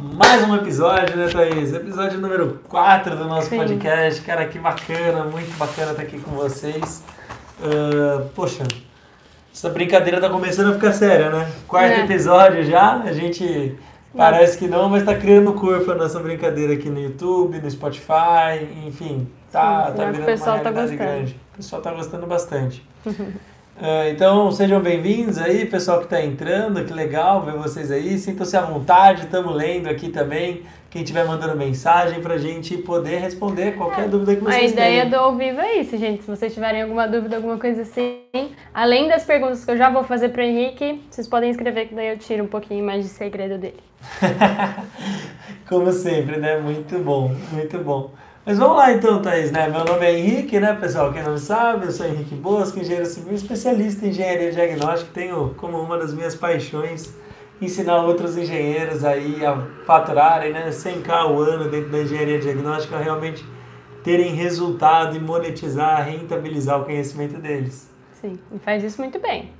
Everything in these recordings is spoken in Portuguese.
mais um episódio, né, Thaís? Episódio número 4 do nosso Sim. podcast. Cara, que bacana, muito bacana estar aqui com vocês. Ah, poxa, essa brincadeira tá começando a ficar séria, né? Quarto É. episódio já, a gente parece que não, mas tá criando corpo a nossa brincadeira aqui no YouTube, no Spotify, enfim, tá, Sim, tá o virando pessoal uma tá realidade gostando. grande. O pessoal tá gostando bastante. Ah, então, sejam bem-vindos aí, pessoal que está entrando, que legal ver vocês aí. Sintam-se à vontade, estamos lendo aqui também. Quem estiver mandando mensagem para a gente poder responder qualquer dúvida que A vocês ideia tenham. do ao vivo é isso, gente. Se vocês tiverem alguma dúvida, alguma coisa assim, além das perguntas que eu já vou fazer para Henrique, vocês podem escrever que daí eu tiro um pouquinho mais de segredo dele. Como sempre, né? Muito bom, muito bom. Mas vamos lá então, Thaís, né? Meu nome é Henrique, né, pessoal? Quem não sabe, eu sou Henrique Bosco, engenheiro civil, especialista em engenharia diagnóstica. Tenho como uma das minhas paixões ensinar outros engenheiros aí a faturarem, né? 100k ao ano dentro da engenharia diagnóstica, realmente terem resultado e monetizar, rentabilizar o conhecimento deles. Sim, e faz isso muito bem.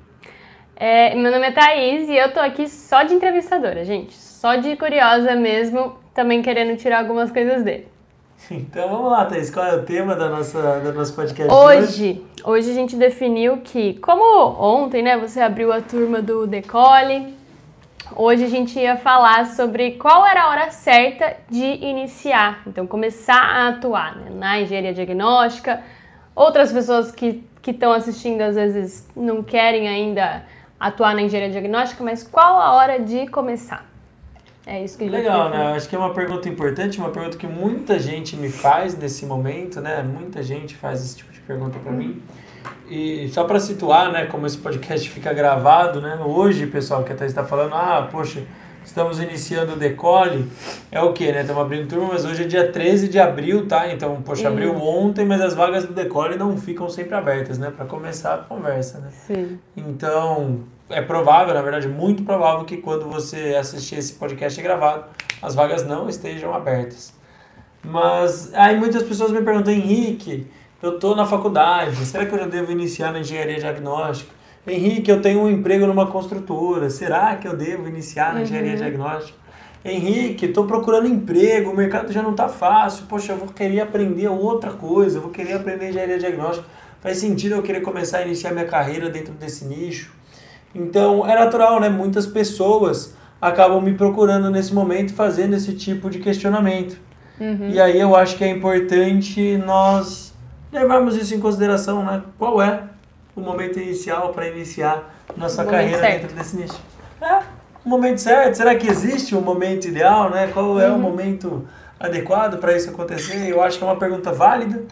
É, meu nome é Thaís e eu tô aqui só de entrevistadora, gente. Só de curiosa mesmo, também querendo tirar algumas coisas dele. Então vamos lá, Thaís, qual é o tema da nossa, do nosso podcast hoje? Hoje, hoje a gente definiu que, como ontem, né, você abriu a turma do Decole, hoje a gente ia falar sobre qual era a hora certa de iniciar, então começar a atuar né, na engenharia diagnóstica. Outras pessoas que estão assistindo às vezes não querem ainda atuar na engenharia diagnóstica, mas qual a hora de começar? É isso que Legal, né? Acho que é uma pergunta importante, uma pergunta que muita gente me faz nesse momento, né? Muita gente faz esse tipo de pergunta para mim. E só para situar, né, como esse podcast fica gravado, né? Hoje, pessoal, que até está falando, ah, poxa, estamos iniciando o Decole, é o quê, né? Estamos abrindo turma, mas hoje é dia 13 de abril, tá? Então, poxa, abriu ontem, mas as vagas do Decole não ficam sempre abertas, né? Para começar a conversa, né? Sim. Então, é provável, na verdade, muito provável que quando você assistir esse podcast gravado, as vagas não estejam abertas. Mas aí muitas pessoas me perguntam, Henrique, eu estou na faculdade, será que eu já devo iniciar na engenharia diagnóstica? Henrique, eu tenho um emprego numa construtora, será que eu devo iniciar na engenharia diagnóstica? Henrique, estou procurando emprego, o mercado já não está fácil, poxa, eu vou querer aprender outra coisa, eu vou querer aprender engenharia diagnóstica. Faz sentido eu querer começar a iniciar minha carreira dentro desse nicho? Então é natural, né? Muitas pessoas acabam me procurando nesse momento fazendo esse tipo de questionamento. E aí eu acho que é importante nós levarmos isso em consideração, né? Qual é o momento inicial para iniciar nossa momento carreira certo. dentro desse nicho? É, o momento certo. Será que existe um momento ideal, né? Qual é o momento adequado para isso acontecer? Eu acho que é uma pergunta válida.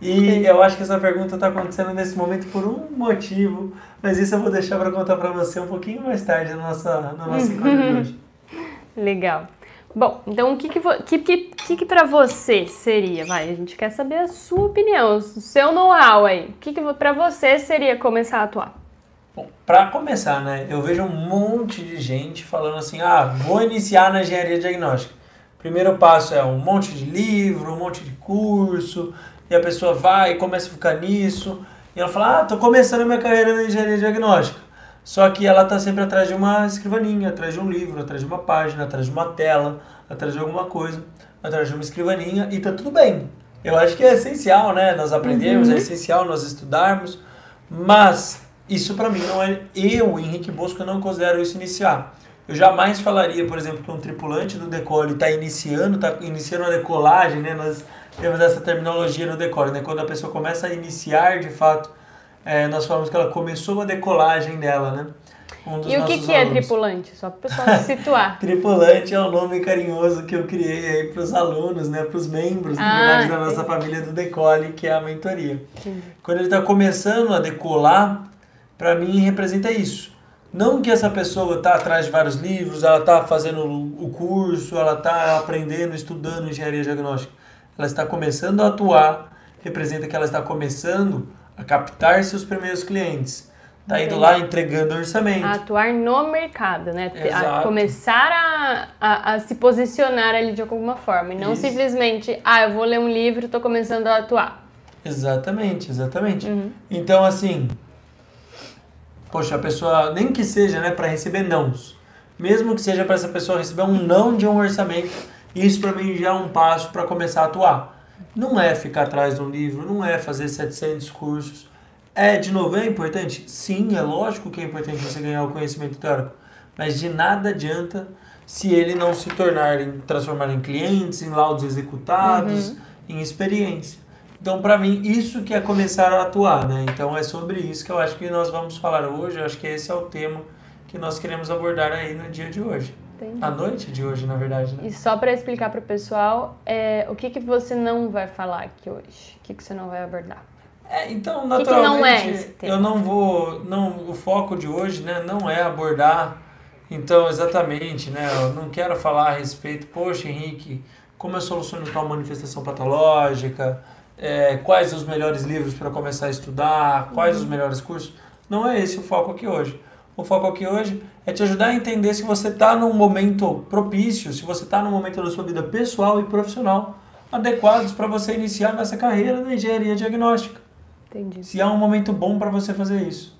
E eu acho que essa pergunta está acontecendo nesse momento por um motivo, mas isso eu vou deixar para contar para você um pouquinho mais tarde no nosso, no nosso encontro de hoje. Legal. Bom, então o que que, que, que, que, pra você seria? Vai, a gente quer saber a sua opinião, o seu know-how aí. O que que pra você seria começar a atuar? Bom, para começar, né, eu vejo um monte de gente falando assim: ah, vou iniciar na engenharia diagnóstica. Primeiro passo é um monte de livro, um monte de curso, e a pessoa vai e começa a ficar nisso, e ela fala: ah, tô começando a minha carreira na engenharia diagnóstica. Só que ela tá sempre atrás de uma escrivaninha, atrás de um livro, atrás de uma página, atrás de uma tela, atrás de alguma coisa, atrás de uma escrivaninha, e tá tudo bem. Eu acho que é essencial, né, nós aprendermos, é essencial nós estudarmos, mas isso para mim não é. Eu, Henrique Bosco, eu não considero isso iniciar. Eu jamais falaria, por exemplo, que um tripulante do decole está iniciando, está iniciando a decolagem, né? Nós temos essa terminologia no decole, né? Quando a pessoa começa a iniciar, de fato, é, nós falamos que ela começou a decolagem dela, né? Um E o que, que é tripulante? Só pro pessoal se situar. Tripulante é o nome carinhoso que eu criei aí para os alunos, né, para os membros, na Ah, verdade, da nossa família do Decole, que é a mentoria. Quando ele está começando a decolar, para mim representa isso. Não que essa pessoa está atrás de vários livros, ela está fazendo o curso, ela está aprendendo, estudando engenharia diagnóstica. Ela está começando a atuar, representa que ela está começando a captar seus primeiros clientes. Está indo lá entregando orçamento. A atuar no mercado, né? Te- A Exato. começar a, a, a se posicionar ali de alguma forma. E não Isso. simplesmente, ah, eu vou ler um livro e tô começando a atuar. Exatamente, exatamente. Uhum. Então, assim, poxa, a pessoa, nem que seja, né, para receber nãos. mesmo que seja para essa pessoa receber um não de um orçamento, isso para mim já é um passo para começar a atuar. Não é ficar atrás de um livro, não é fazer 700 cursos. É, de novo, é importante? Sim, é lógico que é importante você ganhar o conhecimento teórico, mas de nada adianta se ele não se tornar, em, transformar em clientes, em laudos executados, uhum. em experiência. Então, para mim, isso que é começar a atuar, né? Então, é sobre isso que eu acho que nós vamos falar hoje. Eu acho que esse é o tema que nós queremos abordar aí no dia de hoje. Entendi. A noite de hoje, na verdade, né? E só para explicar para o pessoal, é, o que, que você não vai falar aqui hoje? O que, que você não vai abordar? É, então, naturalmente, que que não é eu não vou... Não, o foco de hoje né, não é abordar... Então, exatamente, né? Eu não quero falar a respeito, poxa, Henrique, como eu soluciono tal manifestação patológica é, quais os melhores livros para começar a estudar, quais uhum. os melhores cursos. Não é esse o foco aqui hoje. O foco aqui hoje é te ajudar a entender se você está num momento propício, se você está num momento da sua vida pessoal e profissional adequados para você iniciar nessa carreira na engenharia diagnóstica. Entendi. Se é um momento bom para você fazer isso.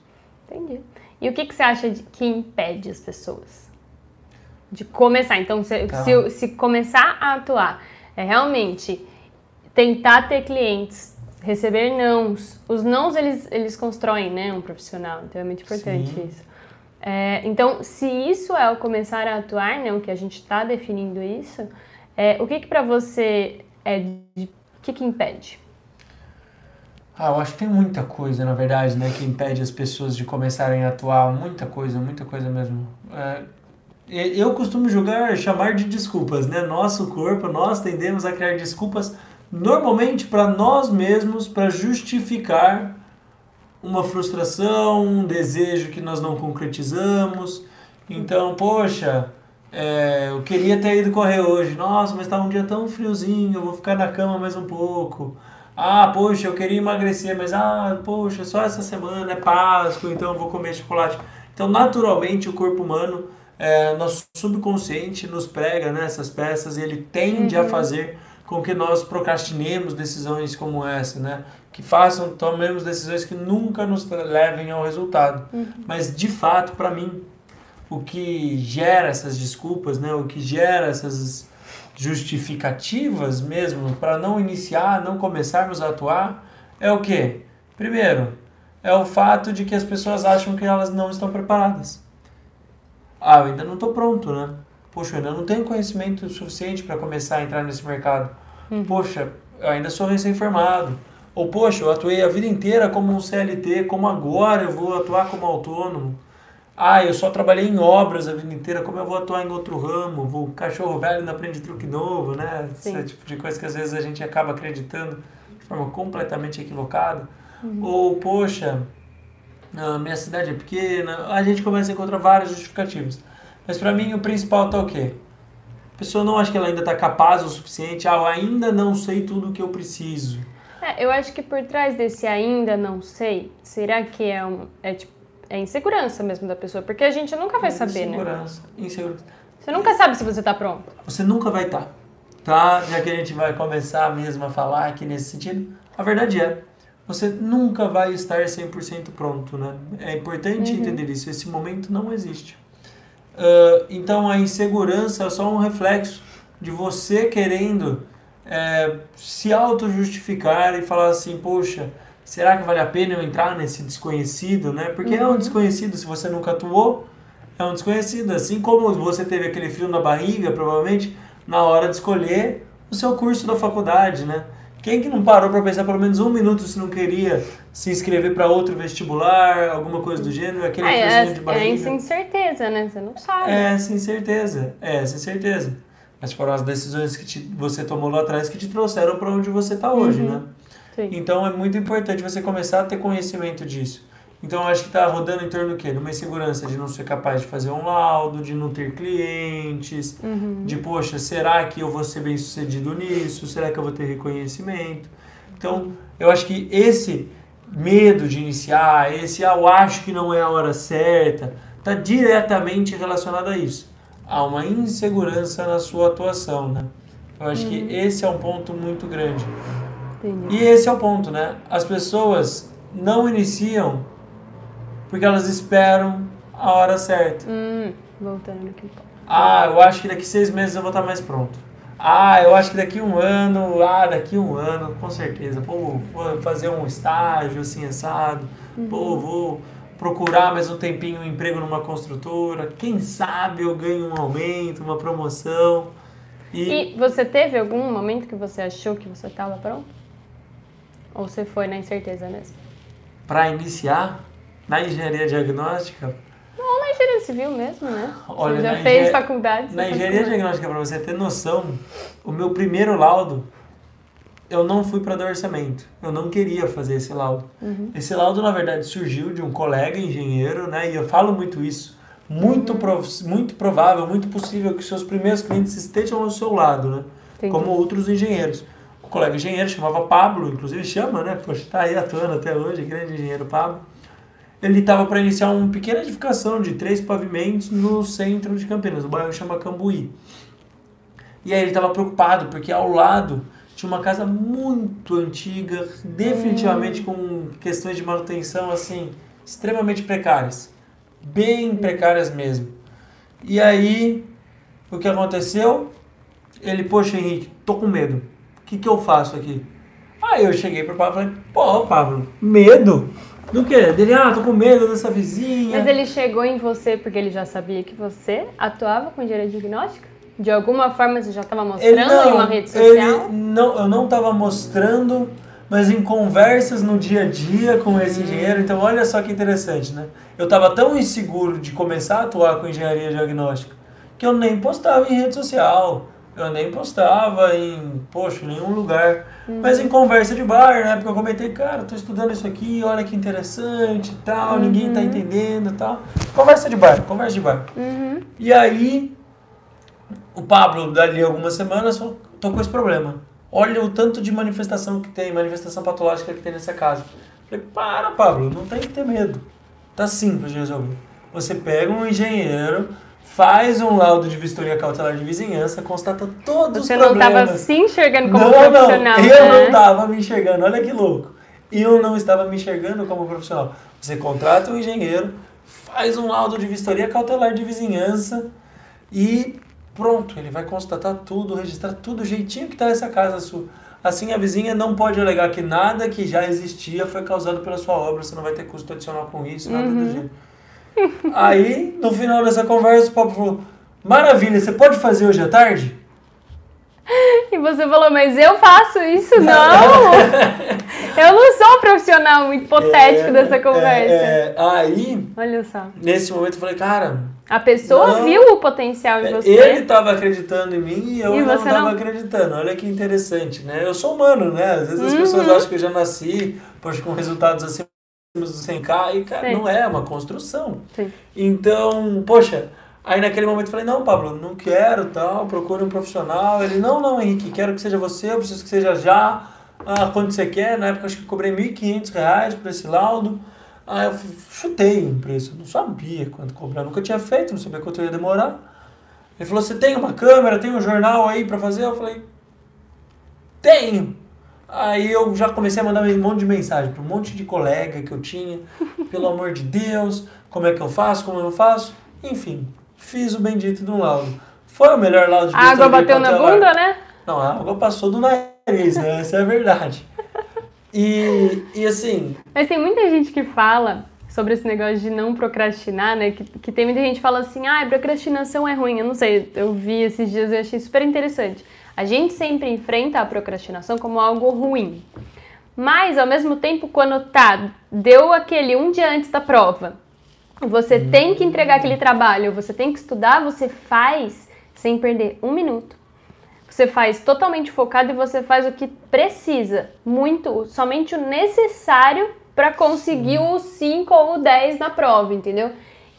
Entendi. E o que, que você acha de, que impede as pessoas de começar? Então, se, tá. se, se começar a atuar, é realmente tentar ter clientes, receber nãos. Os nãos, eles, eles constroem né, um profissional, então é muito importante Sim. isso. É, então, se isso é o começar a atuar, né, o que a gente está definindo isso, é, o que, que para você é de, que, que impede? Ah, eu acho que tem muita coisa, na verdade, né, que impede as pessoas de começarem a atuar, muita coisa, muita coisa mesmo. É, eu costumo julgar, chamar de desculpas, né? Nosso corpo, nós tendemos a criar desculpas normalmente para nós mesmos, para justificar uma frustração, um desejo que nós não concretizamos. Então, poxa, é, eu queria ter ido correr hoje. Nossa, mas está um dia tão friozinho, eu vou ficar na cama mais um pouco. Ah, poxa, eu queria emagrecer, mas ah, poxa, só essa semana é Páscoa, então eu vou comer chocolate. Então, naturalmente, o corpo humano, é, nosso subconsciente nos prega nessas né, peças e ele tende uhum. a fazer com que nós procrastinemos decisões como essa, né? Que façam, tomemos decisões que nunca nos levem ao resultado. Uhum. Mas, de fato, para mim, o que gera essas desculpas, né? O que gera essas justificativas mesmo para não iniciar, não começarmos a atuar, é o quê? Primeiro, é o fato de que as pessoas acham que elas não estão preparadas. Ah, eu ainda não estou pronto, né? Poxa, eu ainda não tenho conhecimento suficiente para começar a entrar nesse mercado. Uhum. Poxa, eu ainda sou recém-formado. Ou, poxa, eu atuei a vida inteira como um CLT, como agora eu vou atuar como autônomo? Ah, eu só trabalhei em obras a vida inteira, como eu vou atuar em outro ramo? Vou cachorro velho não aprende truque novo, né? Sim. Esse tipo de coisa que às vezes a gente acaba acreditando de forma completamente equivocada. Uhum. Ou, poxa, a minha cidade é pequena. A gente começa a encontrar várias justificativas. Mas para mim o principal tá o quê? A pessoa não acha que ela ainda está capaz o suficiente, ah, eu ainda não sei tudo o que eu preciso. É, eu acho que por trás desse ainda não sei, será que é, um, é, tipo, é insegurança mesmo da pessoa? Porque a gente nunca vai saber, né? Insegurança, insegurança. Você nunca sabe se você está pronto. Você nunca vai estar. Tá. tá? Já que a gente vai começar mesmo a falar aqui nesse sentido, a verdade é, você nunca vai estar 100% pronto, né? É importante uhum. entender isso, esse momento não existe. Uh, então a insegurança é só um reflexo de você querendo é, se auto-justificar e falar assim, poxa, será que vale a pena eu entrar nesse desconhecido, né? Porque uhum. é um uhum. desconhecido, se você nunca atuou, é um desconhecido. Assim como você teve aquele frio na barriga, provavelmente, na hora de escolher o seu curso da faculdade, né? Quem que não parou para pensar pelo menos um minuto se não queria se inscrever para outro vestibular, alguma coisa do gênero, aquele é, é, de barriga? É sem certeza, né? Você não sabe. É, sem certeza. É, sem certeza. Mas foram as decisões que te, você tomou lá atrás que te trouxeram para onde você está hoje, uhum. né? Sim. Então é muito importante você começar a ter conhecimento disso. Então eu acho que está rodando em torno do quê? De uma insegurança de não ser capaz de fazer um laudo, de não ter clientes, uhum. de poxa, será que eu vou ser bem sucedido nisso? Será que eu vou ter reconhecimento? Então eu acho que esse medo de iniciar, esse ah, eu acho que não é a hora certa, está diretamente relacionado a isso. Há uma insegurança na sua atuação, né? Eu acho uhum. que esse é um ponto muito grande. Entendi. E esse é o ponto, né? As pessoas não iniciam porque elas esperam a hora certa. Hum, Voltando importa. Ah, eu acho que daqui seis meses eu vou estar mais pronto. Ah, eu acho que daqui um ano, ah, daqui um ano, com certeza. Pô, vou fazer um estágio assim, assado. Uhum. Pô, vou procurar mais um tempinho um emprego numa construtora. Quem sabe eu ganho um aumento, uma promoção. E, e você teve algum momento que você achou que você estava pronto? Ou você foi na incerteza mesmo? Para iniciar na engenharia diagnóstica, engenharia civil mesmo, né? Olha, Você já fez engen- faculdade. Na engenharia faz diagnóstica, para você ter noção, o meu primeiro laudo, eu não fui para dar orçamento. Eu não queria fazer esse laudo. Uhum. Esse laudo, na verdade, surgiu de um colega engenheiro, né? E eu falo muito isso. Muito, prov- muito provável, muito possível que seus primeiros clientes estejam ao seu lado, né? Entendi. Como outros engenheiros. O colega engenheiro chamava Pablo, inclusive chama, né? Poxa, tá aí atuando até hoje, grande engenheiro Pablo. Ele estava para iniciar uma pequena edificação de três pavimentos no centro de Campinas, o bairro chama Cambuí. E aí ele estava preocupado, porque ao lado tinha uma casa muito antiga, definitivamente com questões de manutenção, assim, extremamente precárias. Bem precárias mesmo. E aí, o que aconteceu? Ele, poxa, Henrique, tô com medo. O que, que eu faço aqui? Aí eu cheguei pro Pablo e falei, pô, Pablo, medo? Do quê? Dele, ah, tô com medo dessa vizinha. Mas ele chegou em você porque ele já sabia que você atuava com engenharia diagnóstica? De alguma forma você já estava mostrando em uma rede social? Ele não, eu não estava mostrando, mas em conversas no dia a dia com esse engenheiro. Então, olha só que interessante, né? Eu estava tão inseguro de começar a atuar com engenharia diagnóstica que eu nem postava em rede social. Eu nem postava em, poxa, em nenhum lugar. Mas em conversa de bar, na época eu comentei, cara, tô estudando isso aqui, olha que interessante e tal, ninguém tá entendendo e tal. Conversa de bar, conversa de bar. Uhum. E aí, o Pablo, dali algumas semanas, falou, tô com esse problema. Olha o tanto de manifestação que tem, manifestação patológica que tem nessa casa. Falei, para, Pablo, não tem que ter medo. Tá simples de resolver. Você pega um engenheiro, faz um laudo de vistoria cautelar de vizinhança, constata todos Você os não problemas. estava se enxergando como não, profissional, não, eu né? não estava me enxergando, olha que louco. Eu não estava me enxergando como profissional. Você contrata um engenheiro, faz um laudo de vistoria cautelar de vizinhança e pronto, ele vai constatar tudo, registrar tudo, o jeitinho que está essa casa sua. Assim a vizinha não pode alegar que nada que já existia foi causado pela sua obra, você não vai ter custo adicional com isso, nada Uhum. do gênero. Aí, no final dessa conversa, o Pablo falou: Maravilha, você pode fazer hoje à tarde? E você falou, mas eu faço isso? Não! eu não sou um profissional muito hipotético É, dessa conversa. é, é. aí, Olha só. nesse momento, eu falei, cara, A pessoa Não. viu o potencial em você. ele estava acreditando em mim e eu E não estava acreditando. Olha que interessante, né? Eu sou humano, né? Às vezes as Uhum. pessoas acham que eu já nasci, poxa, com resultados acima dos 100k, e, cara, Sim. não é, é uma construção. Sim. Então, poxa, aí naquele momento eu falei, não, Pablo, não quero, tal, procure um profissional. Ele, não, não, Henrique, quero que seja você, eu preciso que seja já, ah, quanto você quer. Na época eu acho que cobrei 1.500 reais por esse laudo. Aí eu chutei um preço, não sabia quanto cobrar, nunca tinha feito, não sabia quanto ia demorar. Ele falou, você tem uma câmera, tem um jornal aí pra fazer? Eu falei, tenho. Aí eu já comecei a mandar um monte de mensagem para um monte de colega que eu tinha. Pelo amor de Deus, como é que eu faço, como eu não faço? Enfim, fiz o bendito do laudo. Foi o melhor laudo de A água bateu na bunda, né? Não, a água passou do nariz, né? Essa é a verdade. E, e assim, Mas tem muita gente que fala sobre esse negócio de não procrastinar, né? Que, que tem muita gente que fala assim, ah, procrastinação é ruim. Eu não sei, eu vi esses dias e achei super interessante. A gente sempre enfrenta a procrastinação como algo ruim. Mas, ao mesmo tempo, quando tá, deu aquele um dia antes da prova, você tem que entregar aquele trabalho, você tem que estudar, você faz sem perder um minuto. Você faz totalmente focado e você faz o que precisa, muito, somente o necessário para conseguir o 5 ou o 10 na prova, entendeu?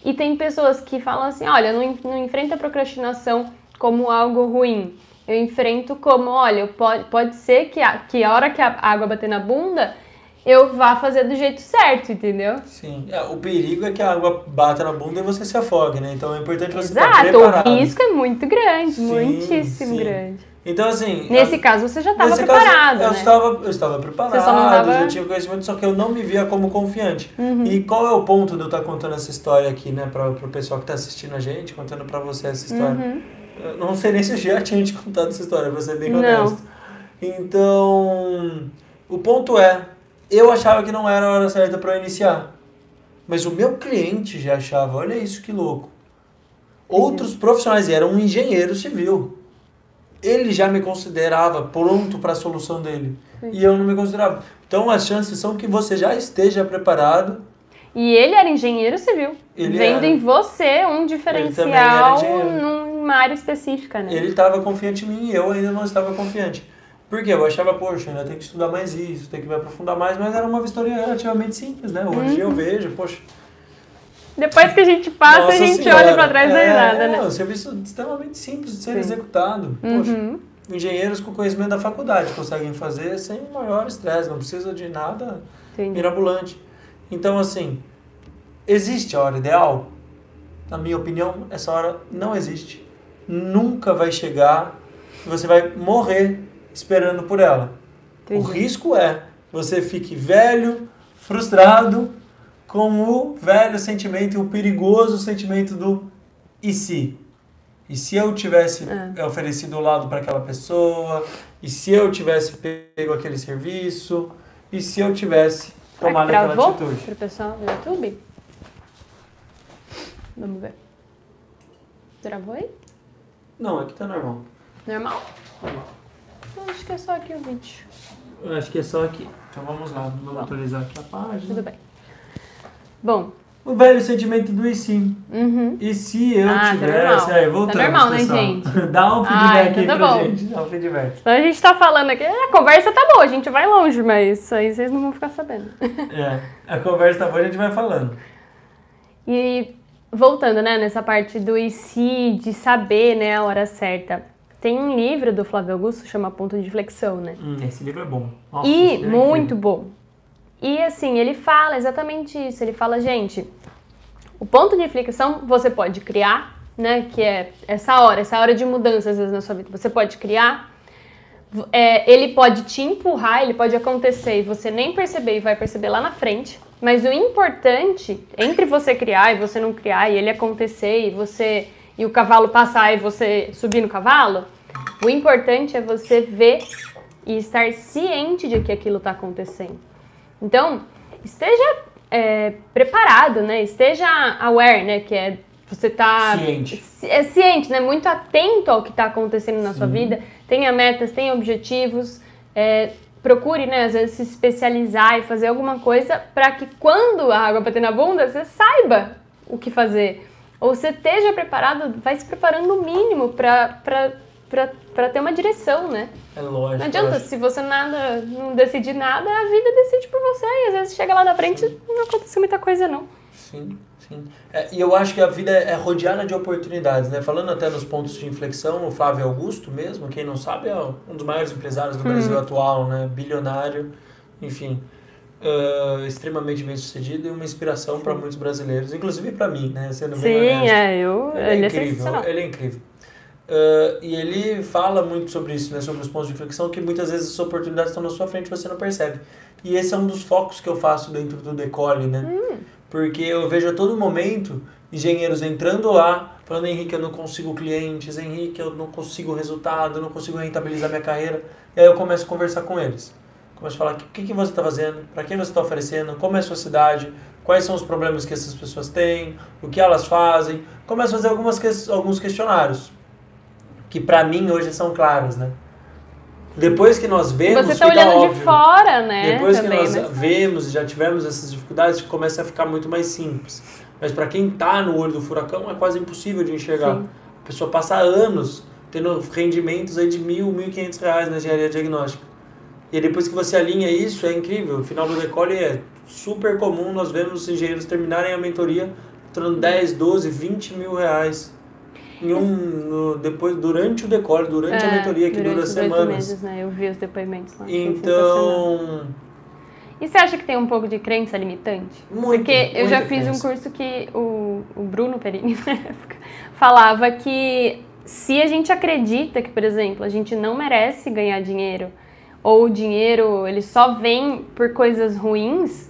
E tem pessoas que falam assim: olha, não, não enfrenta a procrastinação como algo ruim. Eu enfrento como, olha, pode, pode ser que a, que a hora que a água bater na bunda, eu vá fazer do jeito certo, entendeu? Sim. É, o perigo é que a água bata na bunda e você se afogue, né? Então é importante você estar Exato, preparado. o risco é muito grande, Sim, muitíssimo sim. grande. Então, assim... Nesse a- caso, você já estava preparado, caso, eu né? estava, eu estava preparado, Você só não tava- já tinha conhecimento, só que eu não me via como confiante. Uhum. E qual é o ponto de eu estar contando essa história aqui, né, para o pessoal que está assistindo a gente, contando para você essa história? Uhum. Eu não sei nem se eu já tinha te contado essa história, pra ser bem Não. honesto. Então, o ponto é, eu achava que não era a hora certa para iniciar. Mas o meu cliente já achava, olha isso que louco. Outros profissionais, e era um engenheiro civil. Ele já me considerava pronto para a solução dele. E eu não me considerava. Então as chances são que você já esteja preparado. E ele era engenheiro civil, Ele vendo era. em você um diferencial numa área específica, né? Ele estava confiante em mim e eu ainda não estava confiante. Por quê? Eu achava, poxa, ainda tem que estudar mais isso, tem que me aprofundar mais, mas era uma vistoria relativamente simples, né? Hoje eu vejo, poxa. Depois que a gente passa, nossa a gente senhora, olha pra trás é, nada, né? É um serviço extremamente simples de ser Sim. executado. Poxa, Uhum. engenheiros com conhecimento da faculdade conseguem fazer sem maior estresse, não precisa de nada Entendi. mirabolante. Então, assim, existe a hora ideal? Na minha opinião, essa hora não existe. Nunca vai chegar e você vai morrer esperando por ela. O Entendi. risco é você fique velho, frustrado, com o velho sentimento e o perigoso sentimento do e se? E se eu tivesse É. oferecido o lado para aquela pessoa? E se eu tivesse pego aquele serviço? E se eu tivesse tomado que aquela atitude? pro pessoal do YouTube? Vamos ver. Travou aí? Não, aqui tá normal. Normal? Normal. Eu acho que é só aqui o vídeo. Eu acho que é só aqui. Então vamos lá, vamos Bom. atualizar aqui a página. Tudo bem. Bom, O velho sentimento do e se? uhum. E se eu Ah, tá tivesse. normal. Aí, voltamos, Tá normal, né, pessoal. gente? Dá um Ah, feedback então aí tá pra bom. gente. Dá um feedback. Então a gente tá falando aqui, a conversa tá boa, a gente vai longe, mas isso aí vocês não vão ficar sabendo. É, a conversa tá boa, a gente vai falando. E voltando, né, nessa parte do e se, de saber, né, a hora certa. Tem um livro do Flávio Augusto, chama Ponto de Flexão, né? Hum, esse livro é bom. Nossa, E é muito incrível. bom. E assim, ele fala exatamente isso. Ele fala, gente, o ponto de inflexão você pode criar, né? Que é essa hora, essa hora de mudança às vezes na sua vida. Você pode criar. É, ele pode te empurrar, ele pode acontecer e você nem perceber e vai perceber lá na frente. Mas o importante, entre você criar e você não criar, e ele acontecer e você e o cavalo passar e você subir no cavalo, o importante é você ver e estar ciente de que aquilo está acontecendo. Então, esteja é, preparado, né? Esteja aware, né? Que é você tá Ciente. é ciente, né? Muito atento ao que está acontecendo na sua vida. Tenha metas, tenha objetivos. é, procure, né? Às vezes se especializar e fazer alguma coisa para que quando a água bater na bunda, você saiba o que fazer. Ou você esteja preparado, vai se preparando o mínimo para ter uma direção, né? É lógico. Não adianta, lógico. se você nada, não decidir nada, a vida decide por você. E às vezes chega lá na frente não aconteceu muita coisa, não. Sim, sim. É, e eu acho que a vida é rodeada de oportunidades, né? Falando até nos pontos de inflexão, o Flávio Augusto mesmo, quem não sabe, é um dos maiores empresários do Brasil atual, né? Bilionário, enfim. ah, extremamente bem sucedido e uma inspiração para muitos brasileiros, inclusive para mim, né? Sendo bem honesto. é, eu. Ele é incrível, ele é incrível. Ah, e ele fala muito sobre isso, né? Sobre os pontos de inflexão, que muitas vezes as oportunidades estão na sua frente e você não percebe. E esse é um dos focos que eu faço dentro do Decole, né? Porque eu vejo a todo momento engenheiros entrando lá, falando, Henrique, eu não consigo clientes, Henrique, eu não consigo resultado, eu não consigo rentabilizar minha carreira. E aí eu começo a conversar com eles. Começo a falar o que, que você está fazendo, para quem você está oferecendo, como é a sua cidade, quais são os problemas que essas pessoas têm, o que elas fazem. Começo a fazer algumas alguns questionários, que para mim hoje são claros, né? Depois que nós vemos, Você tá fica olhando óbvio. de fora, né? Depois também, que nós mas- vemos e já tivemos essas dificuldades, começa a ficar muito mais simples. Mas para quem tá no olho do furacão, é quase impossível de enxergar. Sim. A pessoa passa anos tendo rendimentos aí de mil, mil e quinhentos reais na engenharia diagnóstica. E depois que você alinha isso, é incrível. O final do decole é super comum, nós vemos os engenheiros terminarem a mentoria faturando 10, 12, 20 mil reais. Em um, no- depois, durante o decole, durante a É, mentoria, que dura semanas. meses, né? Eu vi os depoimentos lá. Então, E você acha que tem um pouco de crença limitante? Muito, Porque eu já fiz um crença. curso que o, o Bruno Perini, na época, falava que se a gente acredita que, por exemplo, a gente não merece ganhar dinheiro, ou o dinheiro ele só vem por coisas ruins,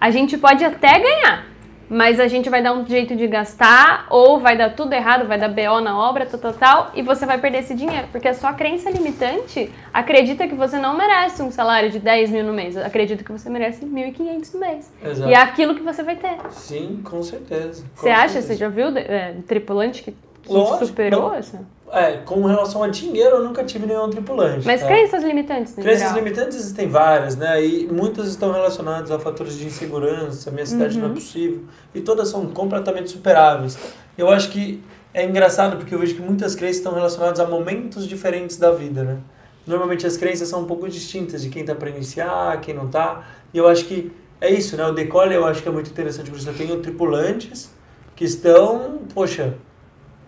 a gente pode até ganhar, mas a gente vai dar um jeito de gastar, ou vai dar tudo errado, vai dar BO na obra, tal, tal, tal, e você vai perder esse dinheiro. Porque a sua crença limitante acredita que você não merece um salário de 10 mil no mês, acredita que você merece 1.500 no mês. Exato. E é aquilo que você vai ter. Sim, com certeza. com Você acha? certeza. Você já viu é, tripulante que Lógico, superou não. essa? É, com relação a dinheiro, eu nunca tive nenhum tripulante. Mas tá? crenças limitantes, no Crenças geral. limitantes existem várias, né? E muitas estão relacionadas a fatores de insegurança, minha cidade Uhum. não é possível. E todas são completamente superáveis. Eu acho que é engraçado porque eu vejo que muitas crenças estão relacionadas a momentos diferentes da vida, né? Normalmente as crenças são um pouco distintas de quem tá para iniciar, quem não tá. E eu acho que é isso, né? O decole eu acho que é muito interessante, por isso eu tenho tripulantes que estão, poxa,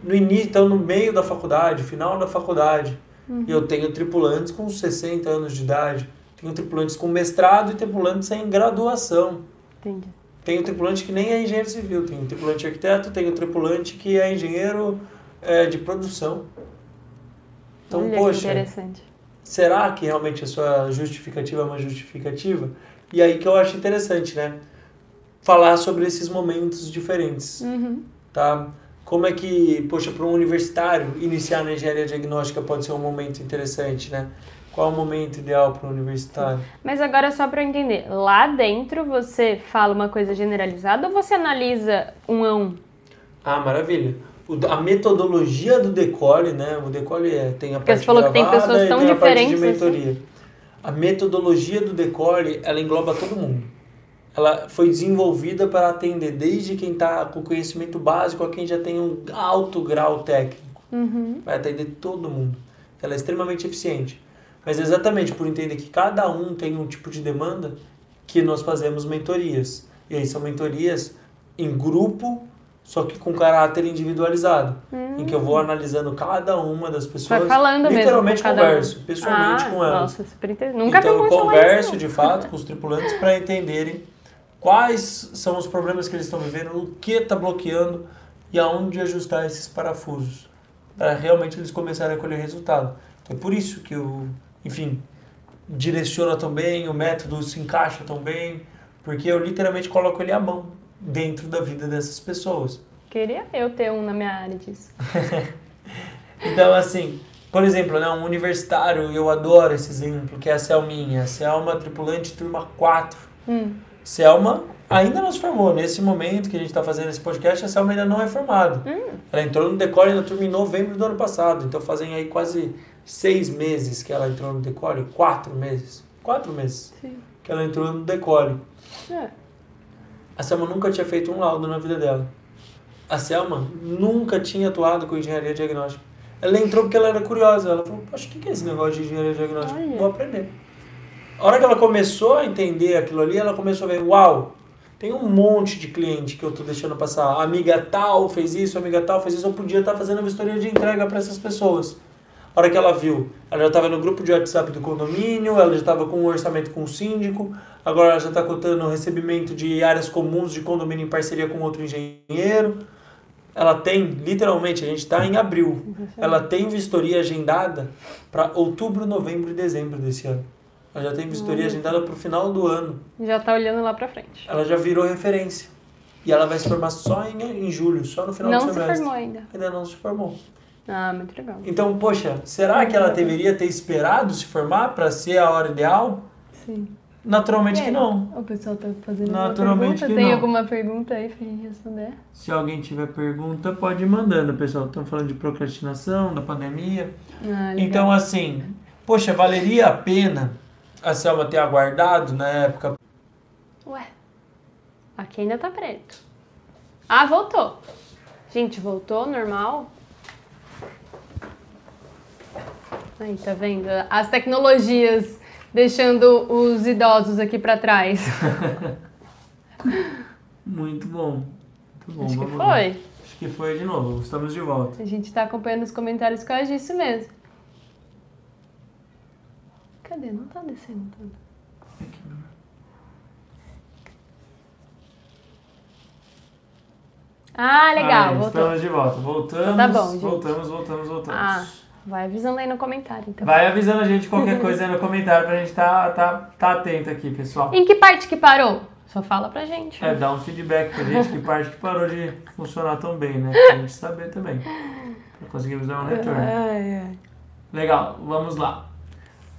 no início, estão no meio da faculdade, final da faculdade. E eu tenho tripulantes com 60 anos de idade. Tenho tripulantes com mestrado e tripulantes em graduação. Entendi. Tenho tripulante que nem é engenheiro civil. Tenho tripulante arquiteto, tenho tripulante que é engenheiro é, de produção. Então, Olha poxa, interessante. será que realmente a sua justificativa é uma justificativa? E aí que eu acho interessante, né? Falar sobre esses momentos diferentes, Uhum. tá? Como é que, poxa, para um universitário iniciar na engenharia diagnóstica pode ser um momento interessante, né? Qual é o momento ideal para um universitário? Mas agora só para entender, lá dentro você fala uma coisa generalizada ou você analisa um a um? Ah, maravilha. O- a metodologia do decole, né? O decole é, tem a Porque parte você falou que tem pessoas e tão tem a parte de assim. mentoria. A metodologia do decole, ela engloba todo mundo. Ela foi desenvolvida para atender desde quem está com conhecimento básico a quem já tem um alto grau técnico. Uhum. Vai atender todo mundo. Ela é extremamente eficiente. Mas exatamente por entender que cada um tem um tipo de demanda que nós fazemos mentorias. E aí são mentorias em grupo, só que com caráter individualizado. Em que eu vou analisando cada uma das pessoas. Vai falando mesmo Literalmente com cada um. converso, pessoalmente ah, com elas. Nossa, super interessante. Nunca então eu converso de fato com os tripulantes para entenderem quais são os problemas que eles estão vivendo, o que está bloqueando e aonde ajustar esses parafusos para realmente eles começarem a colher resultado. Então é por isso que eu, enfim, direciona tão bem, o método se encaixa tão bem, porque eu literalmente coloco ele à mão dentro da vida dessas pessoas. Queria eu ter um na minha área disso. Então, assim, por exemplo, né, um universitário, eu adoro esse exemplo, que é a Selminha. A Selma, tripulante turma 4. Hum. Selma ainda não se formou. Nesse momento que a gente está fazendo esse podcast, a Selma ainda não é formada. Ela entrou no Decore na turma em novembro do ano passado. Então fazem aí quase seis meses que ela entrou no Decore. Quatro meses. Quatro meses Sim. que ela entrou no Decore. É. A Selma nunca tinha feito um laudo na vida dela. A Selma nunca tinha atuado com engenharia diagnóstica. Ela entrou porque ela era curiosa. Ela falou, poxa, o que que é esse negócio de engenharia diagnóstica? Olha. Vou aprender. A hora que ela começou a entender aquilo ali, ela começou a ver, uau, tem um monte de cliente que eu tô deixando passar. A amiga tal fez isso, amiga tal fez isso, eu podia estar fazendo vistoria de entrega para essas pessoas. A hora que ela viu, ela já estava no grupo de WhatsApp do condomínio, ela já estava com um orçamento com o síndico, agora ela já está contando o recebimento de áreas comuns de condomínio em parceria com outro engenheiro. Ela tem, literalmente, a gente está em abril, ela tem vistoria agendada para outubro, novembro e dezembro desse ano. Ela já tem vistoria agendada para o final do ano. Já tá olhando lá pra frente. Ela já virou referência. E ela vai se formar só em, em julho, só no final Não do se semestre. formou ainda. Ainda não se formou. Ah, muito legal. Então, poxa, será que ela deveria ter esperado se formar para ser a hora ideal? Sim. Naturalmente É. que não. O pessoal tá fazendo Naturalmente pergunta. que Tem não. alguma pergunta aí pra gente responder? Se alguém tiver pergunta, pode ir mandando, pessoal. Estão falando de procrastinação, da pandemia. Ah. Então, assim, poxa, valeria a pena a Selma ter aguardado na época? Ué, aqui ainda tá preto. Ah, voltou. Gente, voltou, normal. Aí, tá vendo? As tecnologias deixando os idosos aqui pra trás. Muito bom. Muito bom. Acho que lá. foi. Acho que foi de novo. Estamos de volta. A gente tá acompanhando os comentários por causa disso mesmo. Cadê? Não tá descendo tudo. Aqui não. Ah, legal. Aí. Estamos de volta. Voltamos. Tá bom, gente. Voltamos, voltamos, voltamos. Ah, vai avisando aí no comentário, então. Vai avisando a gente qualquer coisa aí no comentário pra gente tá, tá, tá atento aqui, pessoal. Em que parte que parou? Só fala pra gente. É, dá um feedback pra gente que parte que parou de funcionar tão bem, né? Pra gente saber também. Pra conseguirmos dar um retorno. Legal, vamos lá.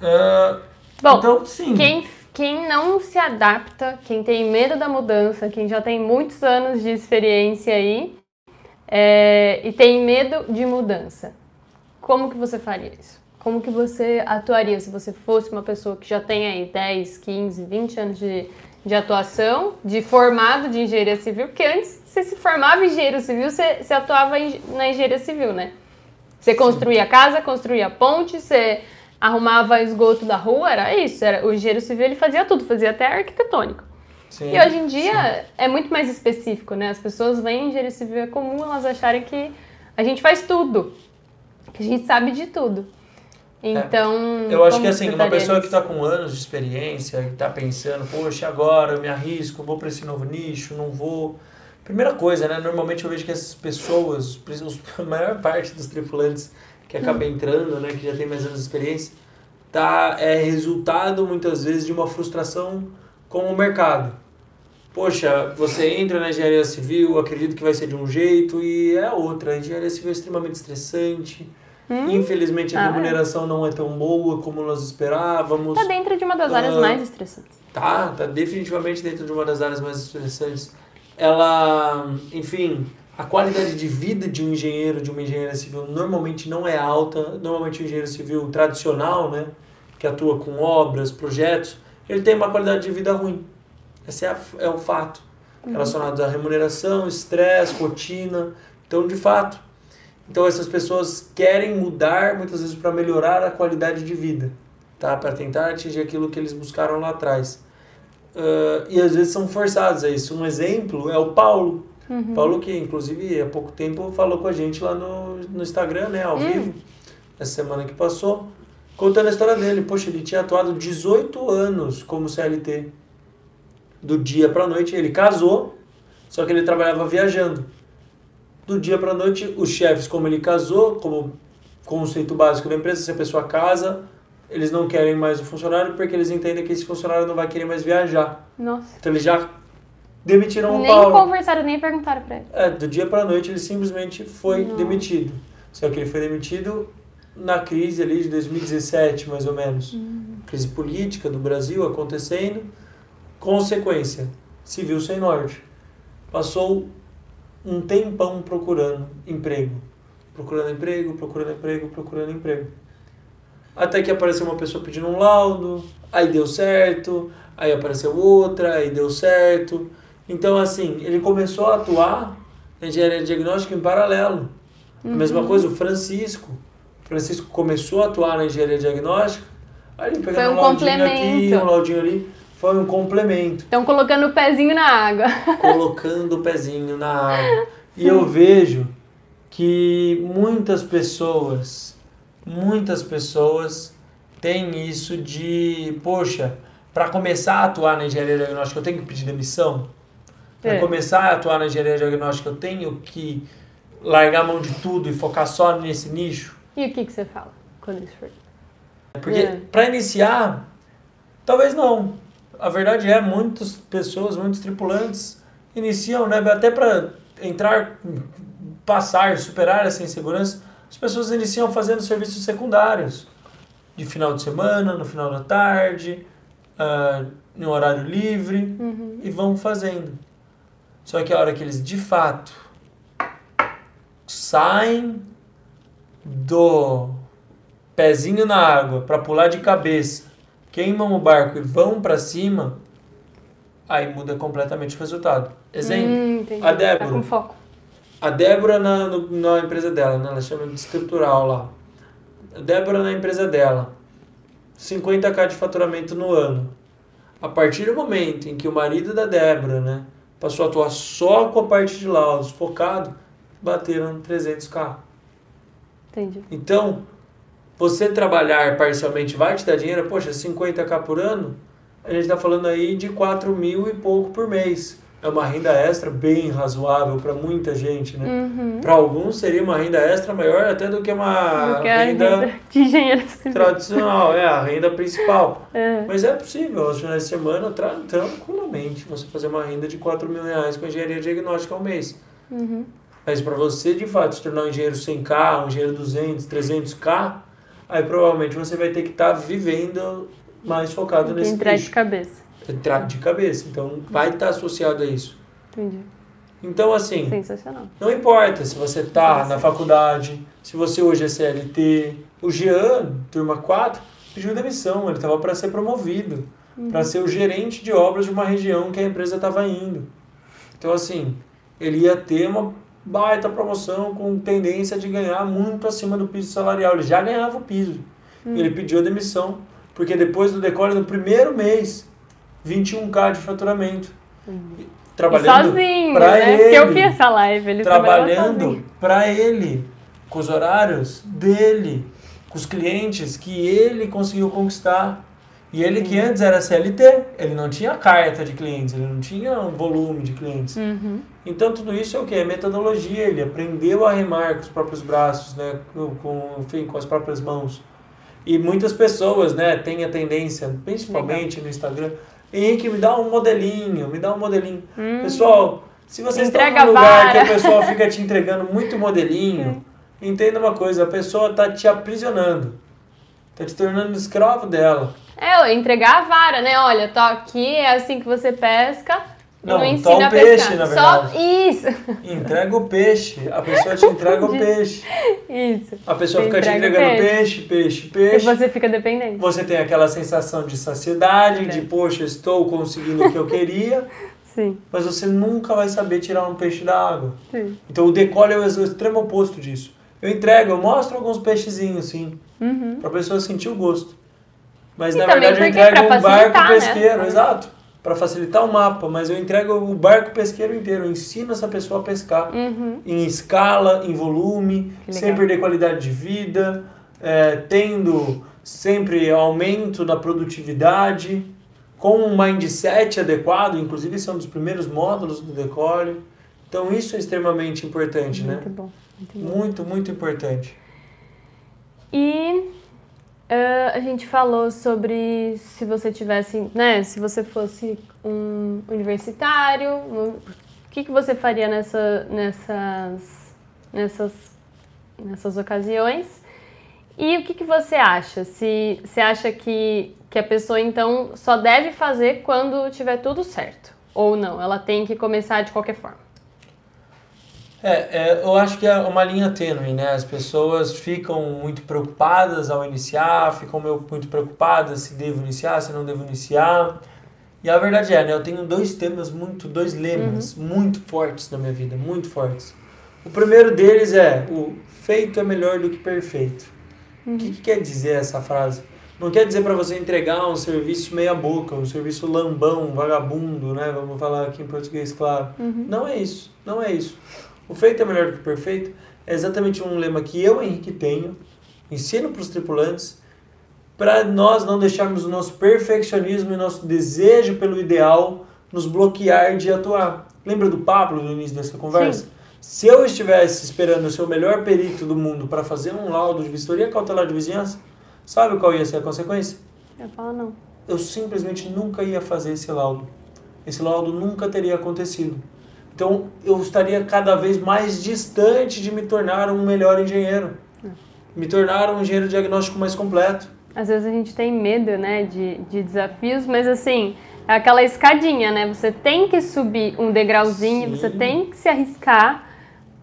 Ah, Bom, então, sim. Quem, quem não se adapta, quem tem medo da mudança, quem já tem muitos anos de experiência aí é, e tem medo de mudança, como que você faria isso? Como que você atuaria se você fosse uma pessoa que já tem aí 10, 15, 20 anos de, de atuação, de formado de engenharia civil? Porque antes você se formava em engenharia civil, você, você atuava em- na engenharia civil, né? Você construía casa, construía ponte, você arrumava esgoto da rua, era isso. Era, o engenheiro civil ele fazia tudo, fazia até arquitetônico. sim, E hoje em dia é muito mais específico, né? As pessoas veem engenheiro civil é comum elas acharem que a gente faz tudo, que a gente sabe de tudo. Então. É. Eu acho que assim, uma pessoa que está com anos de experiência, que está pensando, poxa, agora eu me arrisco, vou para esse novo nicho, não vou. Primeira coisa, né? Normalmente eu vejo que essas pessoas, a maior parte dos tripulantes que acaba entrando, né, que já tem mais anos de experiência, tá, é resultado muitas vezes de uma frustração com o mercado. Poxa, você entra na engenharia civil, acredito que vai ser de um jeito e é outra. A engenharia civil é extremamente estressante. Infelizmente a Ah, é. remuneração não é tão boa como nós esperávamos. Tá dentro de uma das áreas Ah. mais estressantes. Tá, tá definitivamente dentro de uma das áreas mais estressantes. Ela, enfim, a qualidade de vida de um engenheiro, de uma engenheira civil, normalmente não é alta. Normalmente o engenheiro civil tradicional, né, que atua com obras, projetos, ele tem uma qualidade de vida ruim. Esse é, a- é o fato. Relacionado à remuneração, estresse, rotina. Então, de fato, então essas pessoas querem mudar muitas vezes para melhorar a qualidade de vida, tá? Para tentar atingir aquilo que eles buscaram lá atrás. Ah, e às vezes são forçados a isso. Um exemplo é o Paulo. Paulo que inclusive há pouco tempo falou com a gente lá no, no Instagram, né, ao vivo, essa semana que passou, contando a história dele. Poxa, ele tinha atuado 18 anos como CLT. Do dia para noite, ele casou, só que ele trabalhava viajando. Do dia para noite, os chefes, como ele casou, como conceito básico da empresa, se a pessoa casa, eles não querem mais o funcionário porque eles entendem que esse funcionário não vai querer mais viajar. Nossa. Então eles já demitiram o Nem Paulo. conversaram, nem perguntaram pra ele. É, do dia para noite ele simplesmente foi demitido. Só que ele foi demitido na crise ali de 2017, mais ou menos. Uhum. Crise política do Brasil acontecendo. Consequência, civil sem norte. Passou um tempão procurando emprego. Procurando emprego, procurando emprego, procurando emprego. Até que apareceu uma pessoa pedindo um laudo, aí deu certo, aí apareceu outra, aí deu certo. Então, assim, ele começou a atuar na engenharia diagnóstica em paralelo. A mesma coisa, o Francisco. O Francisco começou a atuar na engenharia diagnóstica, aí ele pegando um um laudinho aqui, um laudinho ali, foi um complemento Estão colocando o pezinho na água. colocando o pezinho na água. E eu vejo que muitas pessoas, muitas pessoas têm isso de, poxa, para começar a atuar na engenharia diagnóstica eu tenho que pedir demissão? Para É. começar a atuar na engenharia diagnóstica eu tenho que largar a mão de tudo e focar só nesse nicho? E o que, que você fala quando isso for? Porque É. para iniciar, talvez não. A verdade é, muitas pessoas, muitos tripulantes iniciam, né, até para entrar, passar, superar essa insegurança, as pessoas iniciam fazendo serviços secundários, de final de semana, no final da tarde, ah, no horário livre, e vão fazendo. Só que a hora que eles de fato saem do pezinho na água para pular de cabeça, queimam o barco e vão para cima, aí muda completamente o resultado. Exemplo, Hum, a Débora. Tá com foco. A Débora na, no- na empresa dela, né? ela chama de estrutural lá. A Débora na empresa dela, 50k de faturamento no ano. A partir do momento em que o marido da Débora, né, passou a atuar só com a parte de laudos, focado, bateram 300k. Entendi. Então, você trabalhar parcialmente vai te dar dinheiro? Poxa, 50k por ano? A gente está falando aí de 4 mil e pouco por mês. É uma renda extra bem razoável para muita gente, né? Uhum. Para alguns seria uma renda extra maior até do que uma Do que a renda, renda de engenheiro civil. tradicional, é a renda principal. É. Mas é possível, aos finais de semana, tra tranquilamente, você fazer uma renda de 4 mil reais com engenharia diagnóstica ao mês. Uhum. Mas para você, de fato, se tornar um engenheiro 100K, um engenheiro 200, 300K, aí provavelmente você vai ter que estar vivendo mais focado nesse entrar de cabeça. Entrar de cabeça. Então, vai estar associado a isso. Entendi. Então, assim, Sensacional. não importa se você tá na faculdade, se você hoje é CLT. O Jean, turma 4, pediu demissão. Ele estava para ser promovido, para ser o gerente de obras de uma região que a empresa estava indo. Então, assim, ele ia ter uma baita promoção com tendência de ganhar muito acima do piso salarial. Ele já ganhava o piso. Ele pediu a demissão, porque depois do decole, no primeiro mês, 21k de faturamento. E Trabalhando sozinho, pra né? ele. Porque eu vi essa live, ele trabalhando para ele, com os horários dele, com os clientes que ele conseguiu conquistar. E ele que antes era CLT, ele não tinha carta de clientes, ele não tinha um volume de clientes. Uhum. Então tudo isso é o que? É metodologia, ele aprendeu a remar com os próprios braços, né? com, com, enfim, com as próprias mãos. E muitas pessoas né, têm a tendência, principalmente no Instagram, Henrique, me dá um modelinho, me dá um modelinho. Hum. Pessoal, se vocês Entrega estão num lugar vara. que o pessoal fica te entregando muito modelinho, entenda uma coisa, a pessoa está te aprisionando. Está te tornando escravo dela. É, entregar a vara, né? Olha, tô aqui, é assim que você pesca. E Não, não tá ensina um a peixe, na Só verdade. isso. Entrega o peixe. A pessoa te entrega o peixe. Isso. A pessoa Você fica te entrega o entregando peixe, peixe, E peixe. você fica dependente. Você tem aquela sensação de saciedade, de É. poxa, estou conseguindo o que eu queria, Sim, mas você nunca vai saber tirar um peixe da água. sim. Então o decole é o extremo oposto disso. Eu entrego, eu mostro alguns peixezinhos, sim, Uhum. pra pessoa sentir o gosto. Mas E na verdade eu entrego um barco né? pesqueiro, exato, Pra facilitar o mapa, mas eu entrego o barco pesqueiro inteiro, eu ensino essa pessoa a pescar Uhum. em escala, em volume, sem perder qualidade de vida, é, tendo sempre aumento da produtividade, com um mindset adequado, inclusive esse é um dos primeiros módulos do Decole. Então isso é extremamente importante, né? Muito bom. Muito bom. Muito, muito importante. E ah, a gente falou sobre se você tivesse, né, se você fosse um universitário, um- o que, que você faria nessa, nessas, nessas, nessas ocasiões? E o que, que você acha? Se você acha que, que a pessoa então só deve fazer quando tiver tudo certo? Ou não? Ela tem que começar de qualquer forma? É, é, eu acho que é uma linha tênue, né? As pessoas ficam muito preocupadas ao iniciar, ficam muito preocupadas se devo iniciar, se não devo iniciar. E a verdade é, né? Eu tenho dois temas muito, dois lemas muito fortes na minha vida, muito fortes. O primeiro deles é o feito é melhor do que perfeito. O que, que quer dizer essa frase? Não quer dizer para você entregar um serviço meia boca, um serviço lambão, vagabundo, né? Vamos falar aqui em português, claro. Não é isso, não é isso. O feito é melhor do que o perfeito é exatamente um lema que eu, Henrique, tenho, ensino para os tripulantes, para nós não deixarmos o nosso perfeccionismo e nosso desejo pelo ideal nos bloquear de atuar. Lembra do Pablo no início dessa conversa? Se eu estivesse esperando ser o melhor perito do mundo para fazer um laudo de vistoria cautelar de vizinhança, sabe qual ia ser a consequência? Eu falo não. eu simplesmente nunca ia fazer esse laudo. Esse laudo nunca teria acontecido. Então eu estaria cada vez mais distante de me tornar um melhor engenheiro. Me tornar um engenheiro diagnóstico mais completo. Às vezes a gente tem medo, né, de, de desafios, mas assim, é aquela escadinha, né? Você tem que subir um degrauzinho, Sim. você tem que se arriscar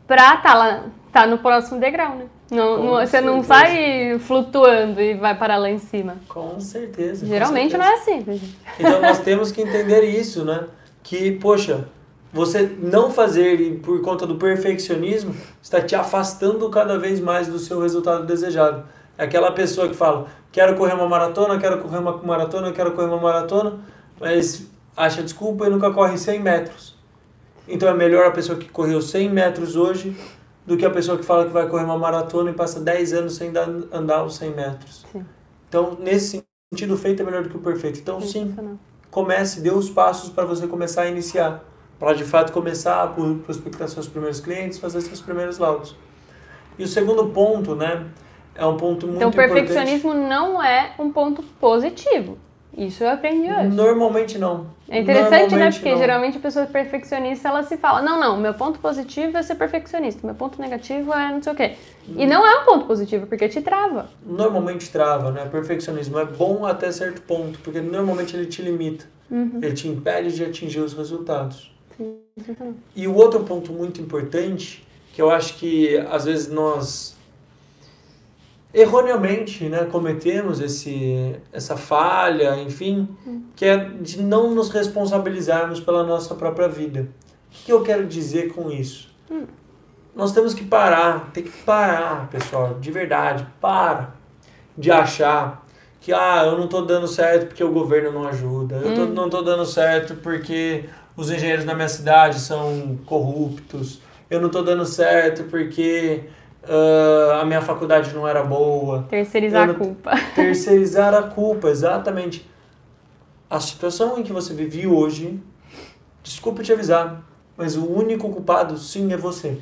pra tá lá, tá no próximo degrau, né? Não, Com não- você não certeza. sai flutuando e vai parar lá em cima. Com certeza. com Geralmente certeza. não é assim, né, gente? Então nós temos que entender isso, né? Que, poxa, você não fazer por conta do perfeccionismo está te afastando cada vez mais do seu resultado desejado. É aquela pessoa que fala, quero correr uma maratona, quero correr uma maratona, quero correr uma maratona, mas acha desculpa e nunca corre 100 metros. Então é melhor a pessoa que correu 100 metros hoje do que a pessoa que fala que vai correr uma maratona e passa 10 anos sem dar- andar os 100 metros. Sim. Então, nesse sentido, feito é melhor do que o perfeito. Então, sim, Sensacional. comece, dê os passos para você começar a iniciar. Para de fato começar a prospectar seus primeiros clientes, fazer seus primeiros laudos. E o segundo ponto, né, é um ponto muito Então, importante. perfeccionismo não é um ponto positivo. Isso eu aprendi hoje. Normalmente não. É interessante, né? Porque não. geralmente a pessoa perfeccionista, ela se fala, não, não, meu ponto positivo é ser perfeccionista, meu ponto negativo é não sei o quê. E não é um ponto positivo, porque te trava. Normalmente trava, né? Perfeccionismo é bom até certo ponto, porque normalmente ele te limita. Uhum. Ele te impede de atingir os resultados. E o outro ponto muito importante, que eu acho que às vezes nós erroneamente né, cometemos esse, essa falha, enfim, que é de não nos responsabilizarmos pela nossa própria vida. O que eu quero dizer com isso? Nós temos que parar, tem que parar, pessoal, de verdade, para de achar que ah, eu não estou dando certo porque o governo não ajuda, eu tô- não estou dando certo porque os engenheiros na minha cidade são corruptos, eu não estou dando certo porque ah, a minha faculdade não era boa. Terceirizar Eu a não- culpa. Terceirizar a culpa, exatamente. A situação em que você vive hoje, desculpe te avisar, mas o único culpado sim é você.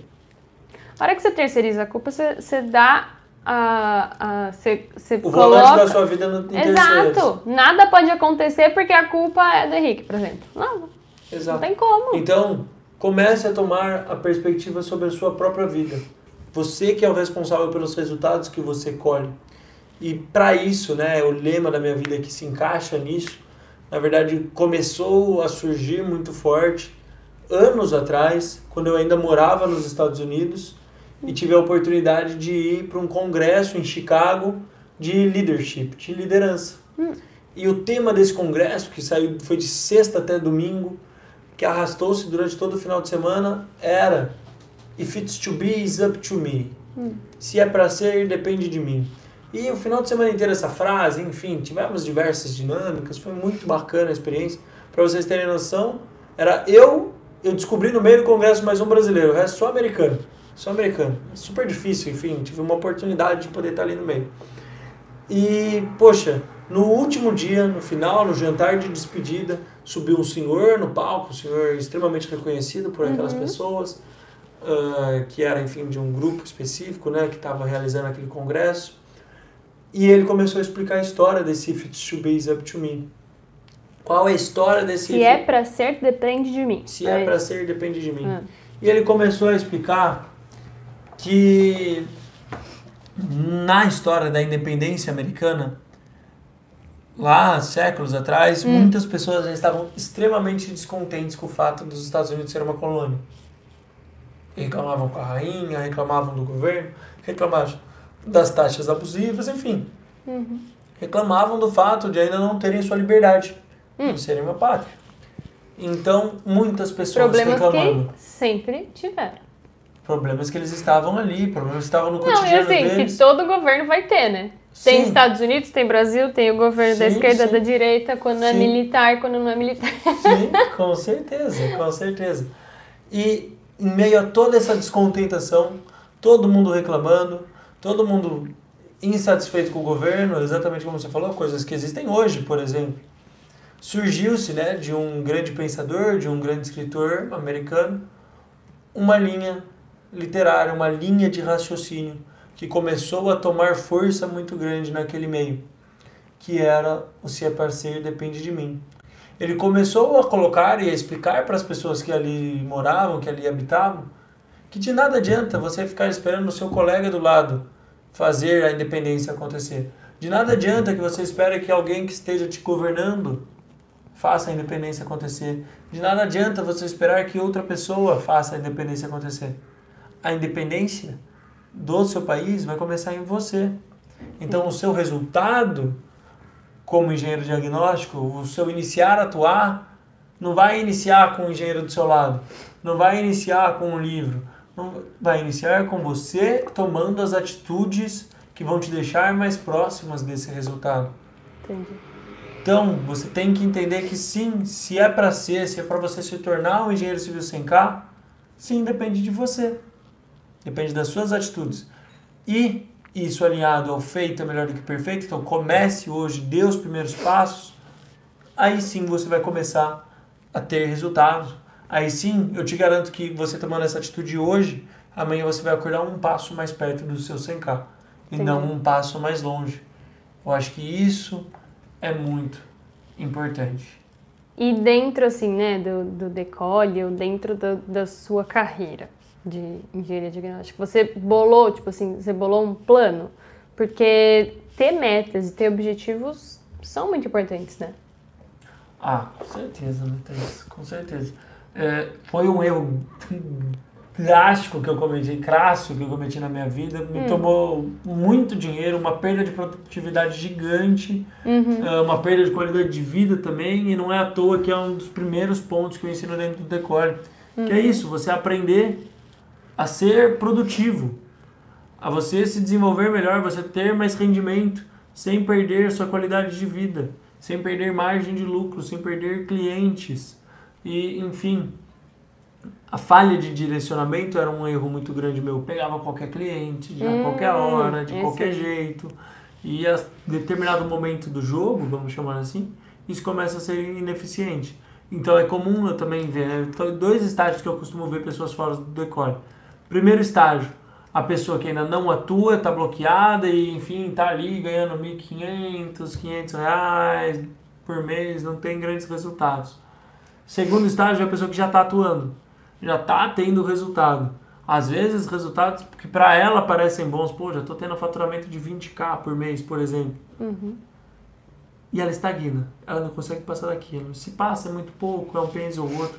A hora que você terceiriza a culpa, você, você dá a. a você, você O volante coloca. da sua vida no, em terceiros. Exato! Nada pode acontecer porque a culpa é do Henrique, por exemplo. Não, não Exato. tem como. Então, comece a tomar a perspectiva sobre a sua própria vida. Você que é o responsável pelos resultados que você colhe. E para isso, né, o lema da minha vida que se encaixa nisso, na verdade, começou a surgir muito forte anos atrás, quando eu ainda morava nos Estados Unidos e tive a oportunidade de ir para um congresso em Chicago de leadership, de liderança. E o tema desse congresso, que saiu foi de sexta até domingo, que arrastou-se durante todo o final de semana, era If it's to be, it's up to me. Se é para ser, depende de mim. E o final de semana inteiro essa frase, enfim, tivemos diversas dinâmicas, foi muito bacana a experiência. Para vocês terem noção, era eu, eu descobri no meio do congresso mais um brasileiro, o resto só americano. Só americano. Super difícil, enfim, tive uma oportunidade de poder estar ali no meio. E, poxa, no último dia, no final, no jantar de despedida, subiu um senhor no palco, um senhor extremamente reconhecido por aquelas pessoas, ah, que era, enfim, de um grupo específico, né, que estava realizando aquele congresso. E ele começou a explicar a história desse If Be, It's Up To Me. Qual é a história desse... Se é pra ser, depende de mim. Se é para isso. ser, depende de mim. Ah. E ele começou a explicar que na história da independência americana, lá séculos atrás, muitas pessoas já estavam extremamente descontentes com o fato dos Estados Unidos ser uma colônia. Reclamavam com a rainha, reclamavam do governo, reclamavam das taxas abusivas, enfim. Reclamavam do fato de ainda não terem sua liberdade, de serem uma pátria. Então, muitas pessoas Problemas reclamando. que sempre tiveram. Problemas que eles estavam ali, problemas que estavam no Não, e cotidiano assim, deles. que todo governo vai ter, né? Tem Sim. Estados Unidos, tem Brasil, tem o governo da Sim, esquerda, sim. da direita, quando é Sim. militar, quando não é militar. Sim, com certeza, com certeza. E em meio a toda essa descontentação, todo mundo reclamando, todo mundo insatisfeito com o governo, exatamente como você falou, coisas que existem hoje, por exemplo. Surgiu-se, né, de um grande pensador, de um grande escritor americano, uma linha literária, uma linha de raciocínio que começou a tomar força muito grande naquele meio, que era o se é para ser depende de mim. Ele começou a colocar e a explicar para as pessoas que ali moravam, que ali habitavam, que de nada adianta você ficar esperando o seu colega do lado fazer a independência acontecer. De nada adianta que você espere que alguém que esteja te governando faça a independência acontecer. De nada adianta você esperar que outra pessoa faça a independência acontecer. A independência do seu país vai começar em você. Então, o seu resultado como engenheiro diagnóstico, o seu iniciar a atuar não vai iniciar com o engenheiro do seu lado, não vai iniciar com um livro, não vai iniciar com você tomando as atitudes que vão te deixar mais próximas desse resultado. Entendi. Então, você tem que entender que sim, se é para ser, se é para você se tornar um engenheiro civil sem K, sim, depende de você. Depende das suas atitudes. E isso alinhado ao feito é melhor do que perfeito, então comece hoje, dê os primeiros passos, aí sim você vai começar a ter resultados, aí sim, eu te garanto que você tomando essa atitude hoje, amanhã você vai acordar um passo mais perto do seu 100k e Entendi. não um passo mais longe. Eu acho que isso é muito importante. E dentro, assim, né, do, do decole, ou dentro da, da sua carreira de engenharia diagnóstica, você bolou, tipo assim, você bolou um plano? Porque ter metas e ter objetivos são muito importantes, né? Ah, com certeza, né, Thaís? Com certeza. É, foi um erro drástico que eu cometi, crasso que eu cometi na minha vida. Me tomou muito dinheiro, uma perda de produtividade gigante, é, uma perda de qualidade de vida também. E não é à toa que é um dos primeiros pontos que eu ensino dentro do Decore. Que é isso, você aprender a ser produtivo, a você se desenvolver melhor, você ter mais rendimento, sem perder sua qualidade de vida, sem perder margem de lucro, sem perder clientes. E, enfim, a falha de direcionamento era um erro muito grande meu. Eu pegava qualquer cliente, de Hum, qualquer hora, de qualquer aí. jeito. E a determinado momento do jogo, vamos chamar assim, isso começa a ser ineficiente. Então é comum eu também ver, né? Então, dois estágios que eu costumo ver pessoas fora do decore. Primeiro estágio, a pessoa que ainda não atua, está bloqueada e, enfim, está ali ganhando 1.500, 500 reais por mês, não tem grandes resultados. Segundo estágio é a pessoa que já está atuando, já está tendo resultado. Às vezes, resultados que para ela parecem bons, pô, já estou tendo faturamento de 20k por mês, por exemplo. E ela estagna, ela não consegue passar daquilo. Se passa é muito pouco, é um pênis ou outro.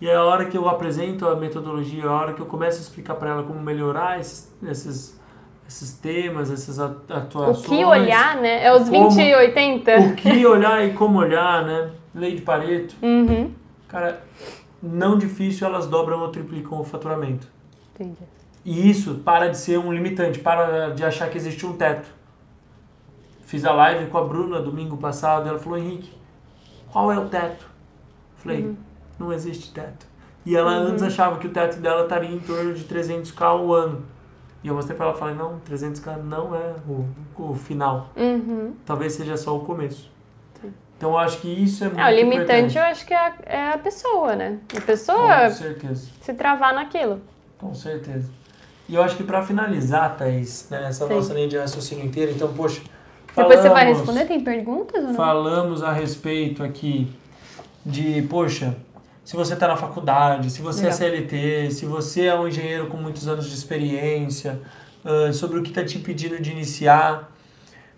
E é a hora que eu apresento a metodologia, é a hora que eu começo a explicar para ela como melhorar esses, esses, esses temas, essas a- O atuações. que olhar, né? É os Como- 20 e 80? O que olhar e como olhar, né? Lei de Pareto. Uhum. Cara, não difícil elas dobram ou triplicam o faturamento. Entendi. E isso para de ser um limitante, para de achar que existe um teto. Fiz a live com a Bruna domingo passado, ela falou, Henrique, qual é o teto? Falei, não existe teto. E ela antes achava que o teto dela estaria em torno de 300k ao ano. E eu mostrei para ela, falei, não, 300k não é o, o final. Uhum. Talvez seja só o começo. Então eu acho que isso é muito É, o limitante importante. eu acho que é a, é a pessoa, né? A pessoa Com certeza. se travar naquilo. Com certeza. E eu acho que para finalizar, Thaís, né, essa Sim. nossa linha de raciocínio inteira, então, poxa. Depois você vai falamos- responder, tem perguntas ou não? Falamos a respeito aqui de, poxa, se você está na faculdade, se você é Legal. CLT, se você é um engenheiro com muitos anos de experiência, ah, sobre o que está te impedindo de iniciar.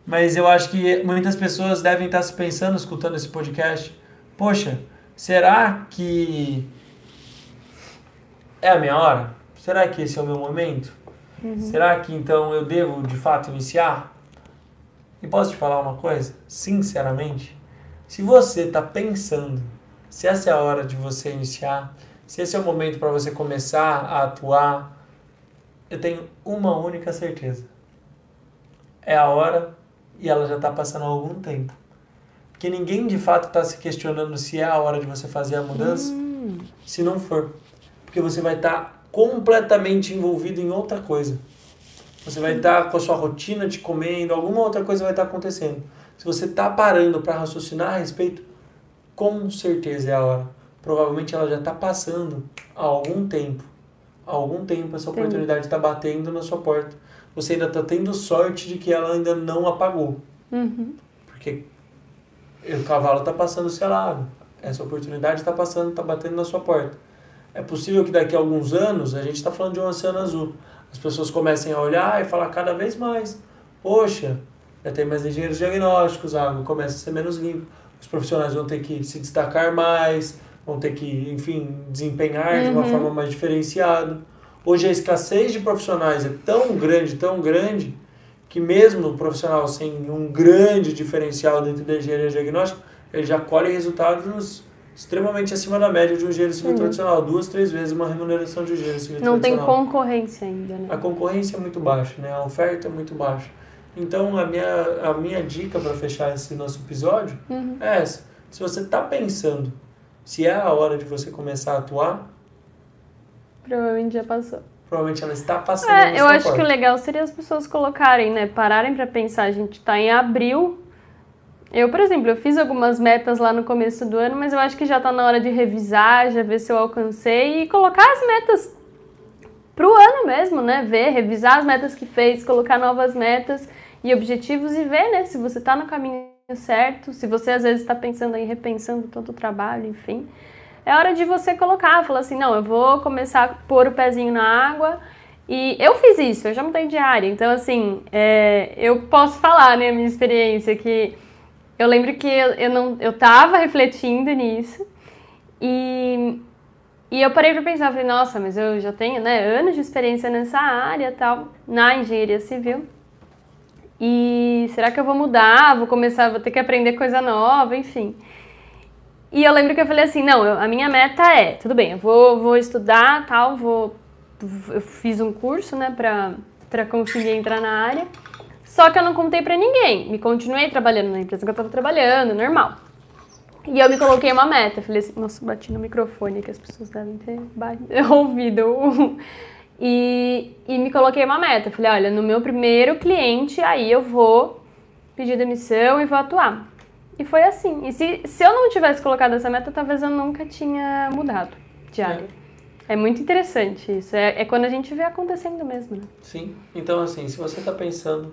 Mas eu acho que muitas pessoas devem estar se pensando, escutando esse podcast, poxa, será que é a minha hora? Será que esse é o meu momento? Será que então eu devo de fato iniciar? E posso te falar uma coisa? Sinceramente, se você está pensando se essa é a hora de você iniciar, se esse é o momento para você começar a atuar, eu tenho uma única certeza. É a hora e ela já está passando há algum tempo. Porque ninguém de fato está se questionando se é a hora de você fazer a mudança, se não for. Porque você vai estar completamente envolvido em outra coisa. Você vai estar com a sua rotina te comendo, alguma outra coisa vai estar acontecendo. Se você está parando para raciocinar a respeito, com certeza é a hora. Provavelmente ela já está passando há algum tempo. Há algum tempo essa Entendi. oportunidade está batendo na sua porta. Você ainda está tendo sorte de que ela ainda não apagou. Uhum. Porque o cavalo está passando selado. Essa oportunidade está passando, está batendo na sua porta. É possível que daqui a alguns anos, a gente está falando de um oceano azul, as pessoas comecem a olhar e falar cada vez mais: poxa, já tem mais engenheiros diagnósticos, a água começa a ser menos limpa, os profissionais vão ter que se destacar mais, vão ter que, enfim, desempenhar de uma Uhum. forma mais diferenciada. Hoje a escassez de profissionais é tão grande, tão grande, que mesmo o profissional sem um grande diferencial dentro da engenharia diagnóstica, ele já colhe resultados extremamente acima da média de um engenheiro civil Sim. tradicional, duas, três vezes uma remuneração de um engenheiro civil Não tem tradicional. concorrência ainda, né? A concorrência é muito baixa, né? A oferta é muito baixa. Então a minha, a minha dica para fechar esse nosso episódio Uhum. é essa. Se você está pensando se é a hora de você começar a atuar, Provavelmente já passou. provavelmente ela está passando É, eu acho que porta. o legal seria as pessoas colocarem, né? Pararem pra pensar, a gente tá em abril Eu, por exemplo, eu fiz algumas metas lá no começo do ano, mas eu acho que já está na hora de revisar, já ver se eu alcancei e colocar as metas pro ano mesmo, né? Ver, revisar as metas que fez, colocar novas metas e objetivos e ver, né, se você está no caminho certo, se você às vezes está pensando aí, repensando todo o trabalho, enfim. É hora de você colocar, falar assim, não, eu vou começar a pôr o pezinho na água e eu fiz isso, eu já mudei de área, então assim, é, eu posso falar, né, a minha experiência, que eu lembro que eu, eu não, eu tava refletindo nisso e, e eu parei para pensar, falei, nossa, mas eu já tenho, né, anos de experiência nessa área tal, na engenharia civil. E será que eu vou mudar? Vou começar, vou ter que aprender coisa nova, enfim. E eu lembro que eu falei assim, não, eu, a minha meta é, tudo bem, eu vou, vou estudar, tal, vou, eu fiz um curso, né, pra, pra conseguir entrar na área, só que eu não contei pra ninguém, me continuei trabalhando na empresa que eu tava trabalhando, normal. E eu me coloquei uma meta, falei assim, nossa, bati no microfone, que as pessoas devem ter ouvido e, e me coloquei uma meta. Falei, olha, no meu primeiro cliente, aí eu vou pedir demissão e vou atuar. E foi assim. E se, se eu não tivesse colocado essa meta, talvez eu nunca tinha mudado de área. É, é muito interessante isso. É, é, quando a gente vê acontecendo mesmo, né? Sim. Então, assim, se você está pensando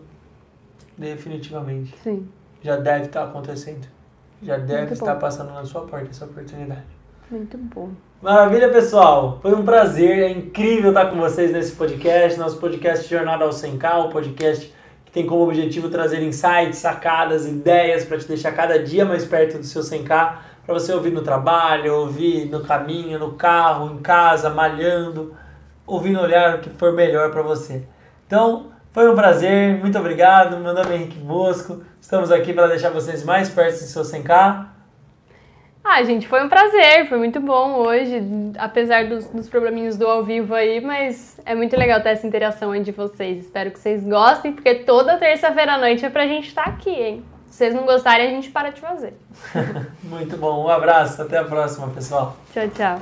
definitivamente, Sim. já deve estar tá acontecendo. Já deve muito estar bom. passando na sua porta essa oportunidade. Muito bom. Maravilha, pessoal. Foi um prazer, é incrível estar com vocês nesse podcast, nosso podcast Jornada ao 100K, o podcast que tem como objetivo trazer insights, sacadas, ideias para te deixar cada dia mais perto do seu 100K, para você ouvir no trabalho, ouvir no caminho, no carro, em casa, malhando, ouvir no olhar o que for melhor para você. Então, foi um prazer, muito obrigado. Meu nome é Henrique Bosco. Estamos aqui para deixar vocês mais perto do seu 100K. Ah, gente, foi um prazer, foi muito bom hoje, apesar dos, dos probleminhos do ao vivo aí, mas é muito legal ter essa interação aí de vocês. Espero que vocês gostem, porque toda terça-feira à noite é pra gente estar tá aqui, hein? Se vocês não gostarem, a gente para de fazer. muito bom, um abraço, até a próxima, pessoal. Tchau, tchau.